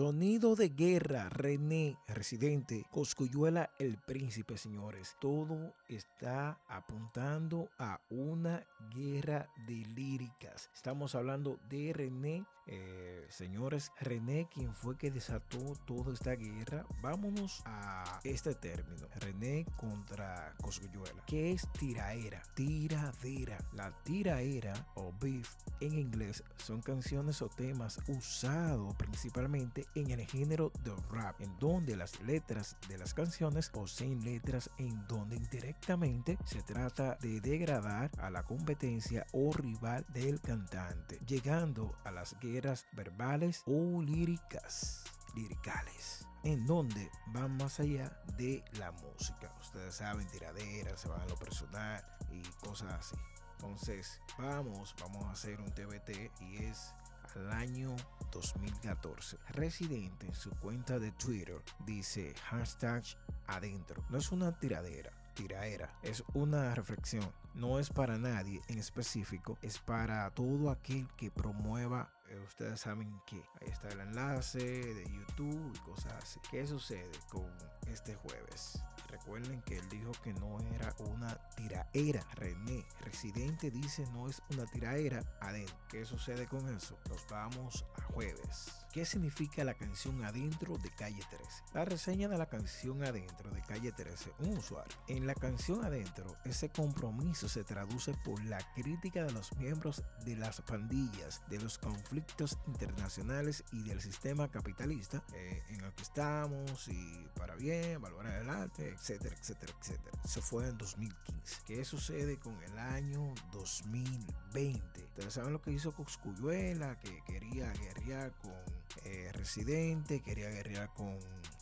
Sonido de guerra, René, residente, Coscuyuela, el príncipe, señores. Todo está apuntando a una guerra de líricas. Estamos hablando de René, eh, señores. René, quien fue que desató toda esta guerra. Vámonos a este término. René contra Coscuyuela. ¿Qué es tiraera? Tiradera. La tiraera o beef en inglés son canciones o temas usados principalmente en el género de rap, en donde las letras de las canciones poseen letras en donde indirectamente se trata de degradar a la competencia o rival del cantante, llegando a las guerras verbales o líricas liricales en donde van más allá de la música. Ustedes saben, tiraderas, se van a lo personal y cosas así. Entonces, vamos, vamos a hacer un TBT y es al año 2014. Residente en su cuenta de Twitter dice hashtag adentro. No es una tiradera, tiraera. Es una reflexión. No es para nadie en específico. Es para todo aquel que promueva ustedes saben que ahí está el enlace de YouTube y cosas así. ¿Qué sucede con este jueves? Recuerden que él dijo que no era una tiraera. René, residente, dice no es una tiraera adentro. ¿Qué sucede con eso? Nos vamos a jueves. ¿Qué significa la canción Adentro de Calle 13? La reseña de la canción Adentro de Calle 13, un usuario. En la canción Adentro, ese compromiso se traduce por la crítica de los miembros de las pandillas, de los conflictos internacionales y del sistema capitalista eh, en el que estamos y para bien, valorar el arte, etcétera, etcétera, etcétera. Se fue en 2015. ¿Qué sucede con el año 2020? Ustedes saben lo que hizo Coscuyuela, que quería guerrear con eh, Residente, quería guerrear con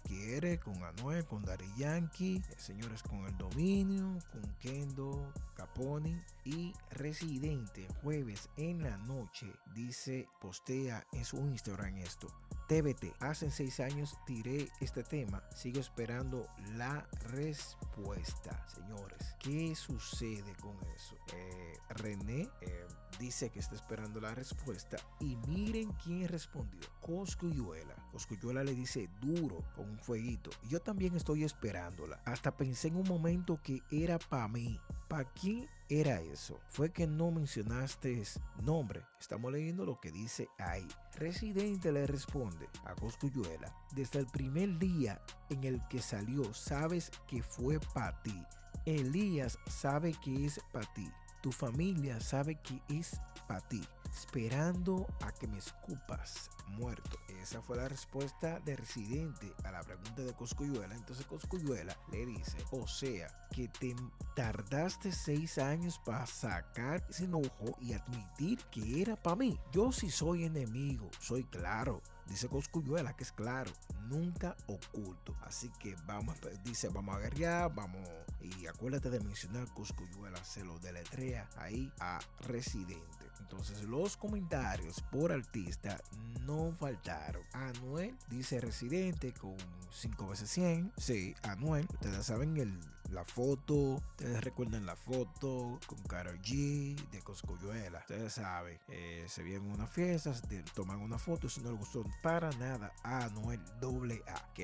Quiere, con Anuel, con Daddy Yankee, señores con El Dominio, con Kendo, Capone y Residente jueves en la noche dice, postea en su Instagram esto. TBT. Hace seis años tiré este tema. Sigo esperando la respuesta. Señores, ¿qué sucede con eso? Eh, René eh, dice que está esperando la respuesta. Y miren quién respondió. Coscuyuela. Coscuyuela le dice duro con un fueguito. Yo también estoy esperándola. Hasta pensé en un momento que era para mí. ¿Para quién era eso? Fue que no mencionaste nombre. Estamos leyendo lo que dice ahí. Residente le responde a Coscuyuela. Desde el primer día en el que salió, sabes que fue para ti. Elías sabe que es para ti. Tu familia sabe que es para ti esperando a que me escupas muerto. Esa fue la respuesta de Residente a la pregunta de Coscuyuela. Entonces Coscuyuela le dice, o sea, que te tardaste seis años para sacar ese enojo y admitir que era para mí. Yo sí soy enemigo, soy claro. Dice Coscuyuela que es claro, nunca oculto. Así que vamos, dice, vamos a guerrear, vamos. Y acuérdate de mencionar Coscuyuela, se lo deletrea ahí a Residente. Entonces los comentarios por artista no faltaron. Anuel dice Residente con 5 veces 100. Sí, Anuel. Ustedes saben el, la foto. Ustedes recuerdan la foto con Karol G de Coscuyuela. Ustedes saben, eh, se vienen unas fiestas, toman una foto. Si no le gustó para nada a Anuel AA.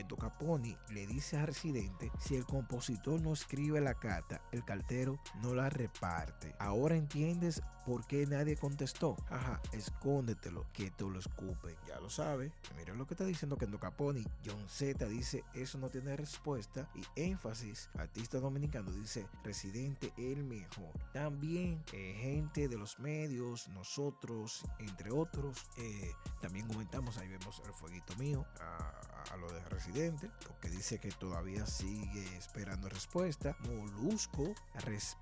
Caponi le dice a Residente: si el compositor no escribe la carta, el cartero no la reparte. Ahora entiendes por qué nadie contestó. Ajá, escóndetelo, que te lo escupen. Ya lo sabe. Miren lo que está diciendo Kendo Caponi. John Z dice: eso no tiene respuesta. Y énfasis, artista dominicano dice: Residente el mejor. También eh, gente de los medios, nosotros, entre otros, eh, también comentamos, ahí vemos el fueguito mío a, lo de Residente, lo que dice que todavía sigue esperando respuesta. Molusco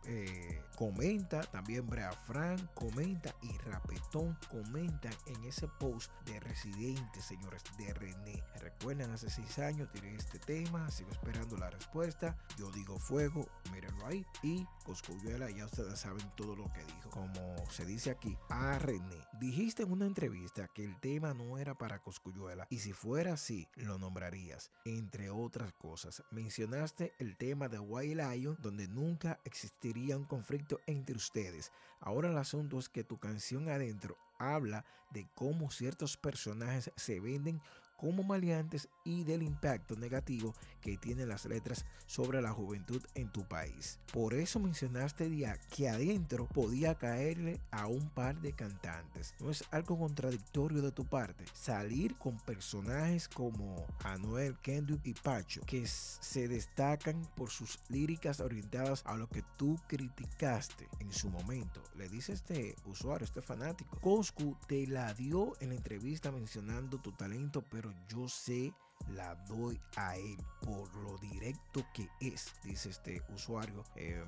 eh, comenta, también Brea Frank comenta y Rapetón comenta en ese post de Residente, señores, de René. Recuerden, hace seis años tiré este tema, sigo esperando la respuesta. Yo digo fuego, mírenlo ahí. Y Coscuyuela, ya ustedes saben todo lo que dijo. Como se dice aquí, a René. Dijiste en una entrevista que el tema no era para Coscuyuela y si fuera así, lo nombrarías. Entre otras cosas, mencionaste el tema de White Lion donde nunca existiría un conflicto entre ustedes. Ahora el asunto es que tu canción adentro habla de cómo ciertos personajes se venden como maleantes y del impacto negativo que tienen las letras sobre la juventud en tu país. Por eso mencionaste ya que adentro podía caerle a un par de cantantes. No es algo contradictorio de tu parte salir con personajes como Anuel, Kendrick y Pacho que se destacan por sus líricas orientadas a lo que tú criticaste en su momento. Le dice este usuario, este fanático, Coscu te la dio en la entrevista mencionando tu talento, pero yo sé la doy a él por lo directo que es, dice este usuario eh,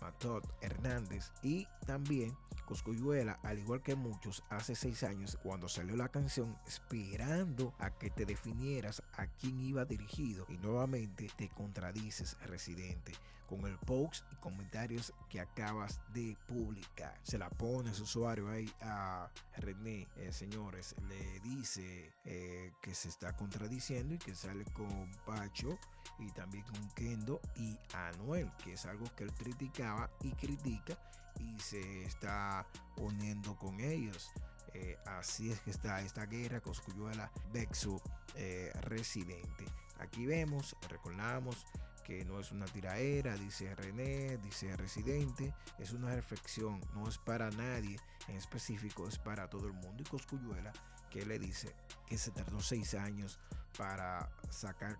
Matot Hernández. Y también Coscuyuela, al igual que muchos, hace seis años cuando salió la canción, esperando a que te definieras a quién iba dirigido y nuevamente te contradices, residente con el post y comentarios que acabas de publicar. Se la pone su usuario ahí a René, eh, señores, le dice eh, que se está contradiciendo y que sale con Pacho y también con Kendo y Anuel, que es algo que él criticaba y critica y se está uniendo con ellos. Eh, así es que está esta guerra Coscuyuela Bexu residente. Aquí vemos, recordamos que no es una tiraera, dice René, dice Residente, es una reflexión, no es para nadie en específico, es para todo el mundo. Y Coscuyuela, que le dice que se tardó seis años para sacar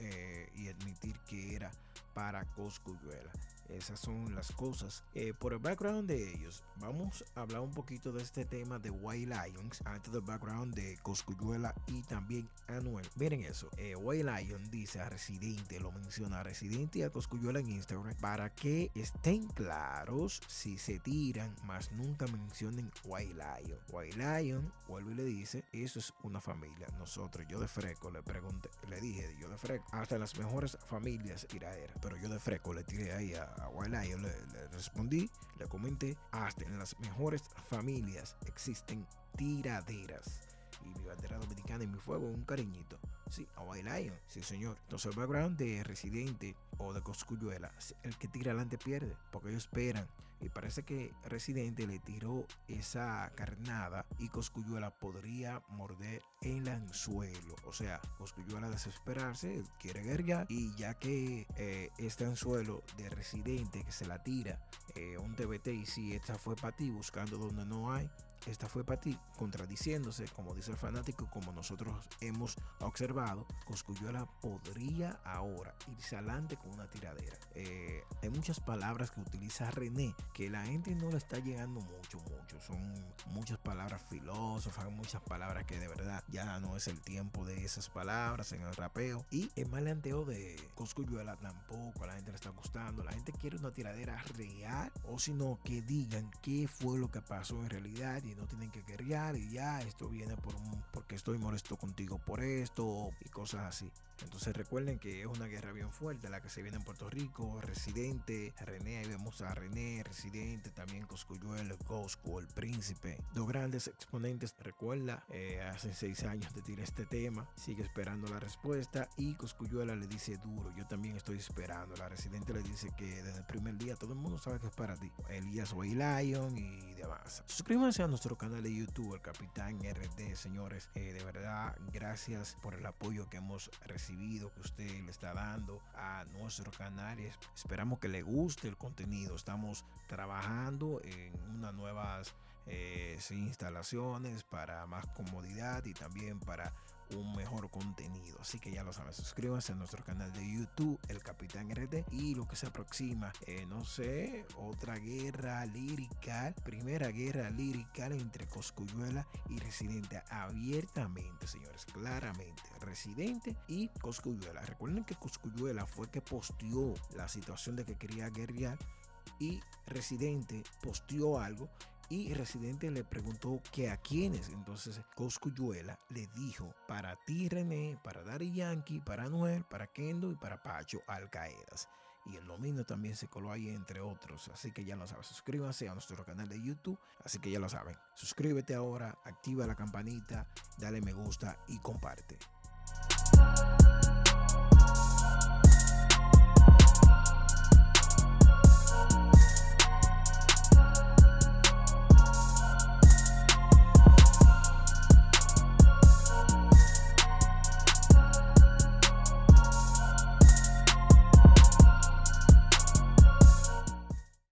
eh, y admitir que era para Coscuyuela. Esas son las cosas. Eh, por el background de ellos, vamos a hablar un poquito de este tema de White Lions antes del background de Coscuyuela y también Anuel. Miren eso. Eh, White Lion dice a Residente, lo menciona a Residente y a Coscuyuela en Instagram para que estén claros si se tiran, más nunca mencionen White Lion. White Lion, vuelve y le dice, eso es una familia. Nosotros, yo de Freco, le pregunté, le dije, yo de Freco, hasta las mejores familias tiraderas, pero yo de Freco le tiré ahí a a yo le, respondí, le comenté, hasta en las mejores familias existen tiraderas. Y mi bandera dominicana y mi fuego, un cariñito. Sí, a White sí señor. Entonces el background de Residente o de Coscuyuela, el que tira adelante pierde, porque ellos esperan. Y parece que Residente le tiró esa carnada y Coscuyuela podría morder el anzuelo. O sea, Coscuyuela desesperarse, quiere guerrear y ya que eh, este anzuelo de Residente que se la tira eh, un TBT y si esta fue para ti buscando donde no hay, esta fue para ti, contradiciéndose, como dice el fanático, como nosotros hemos observado, Coscuyuela podría ahora irse adelante con una tiradera. Eh, hay muchas palabras que utiliza René que la gente no le está llegando mucho, mucho. Son muchas palabras filósofas, muchas palabras que de verdad ya no es el tiempo de esas palabras en el rapeo. Y el maleanteo de Coscuyuela tampoco a la gente le está gustando. La gente quiere una tiradera real o sino que digan qué fue lo que pasó en realidad y no tienen que guerrear y ya esto viene por un, estoy molesto contigo por esto y cosas así. Entonces recuerden que es una guerra bien fuerte la que se viene en Puerto Rico, Residente, René, ahí vemos a René, Residente, también Coscuyuelo, Cosco, el Príncipe, dos grandes exponentes, recuerda, eh, hace seis años de tirar este tema, sigue esperando la respuesta y Coscuyuela le dice duro, yo también estoy esperando, la Residente le dice que desde el primer día todo el mundo sabe que es para ti, Elías Way Lion y demás. Suscríbanse a nuestro canal de YouTube, el Capitán RD, señores, eh, de verdad, gracias por el apoyo que hemos recibido que usted le está dando a nuestro canal. Esperamos que le guste el contenido. Estamos trabajando en unas nuevas eh, instalaciones para más comodidad y también para un mejor contenido. Así que ya lo saben, suscríbanse a nuestro canal de YouTube, El Capitán RT, y lo que se aproxima, eh, no sé, otra guerra lírica, primera guerra lírica entre Coscuyuela y Residente, abiertamente, señores, claramente, Residente y Coscuyuela. Recuerden que Coscuyuela fue que posteó la situación de que quería guerrear y Residente posteó algo y Residente le preguntó que a quiénes. Entonces Coscuyuela le dijo para ti René, para Dari Yankee, para Noel, para Kendo y para Pacho Alcaedas. Y el dominio también se coló ahí entre otros. Así que ya lo sabes. Suscríbanse a nuestro canal de YouTube. Así que ya lo saben. Suscríbete ahora, activa la campanita, dale me gusta y comparte.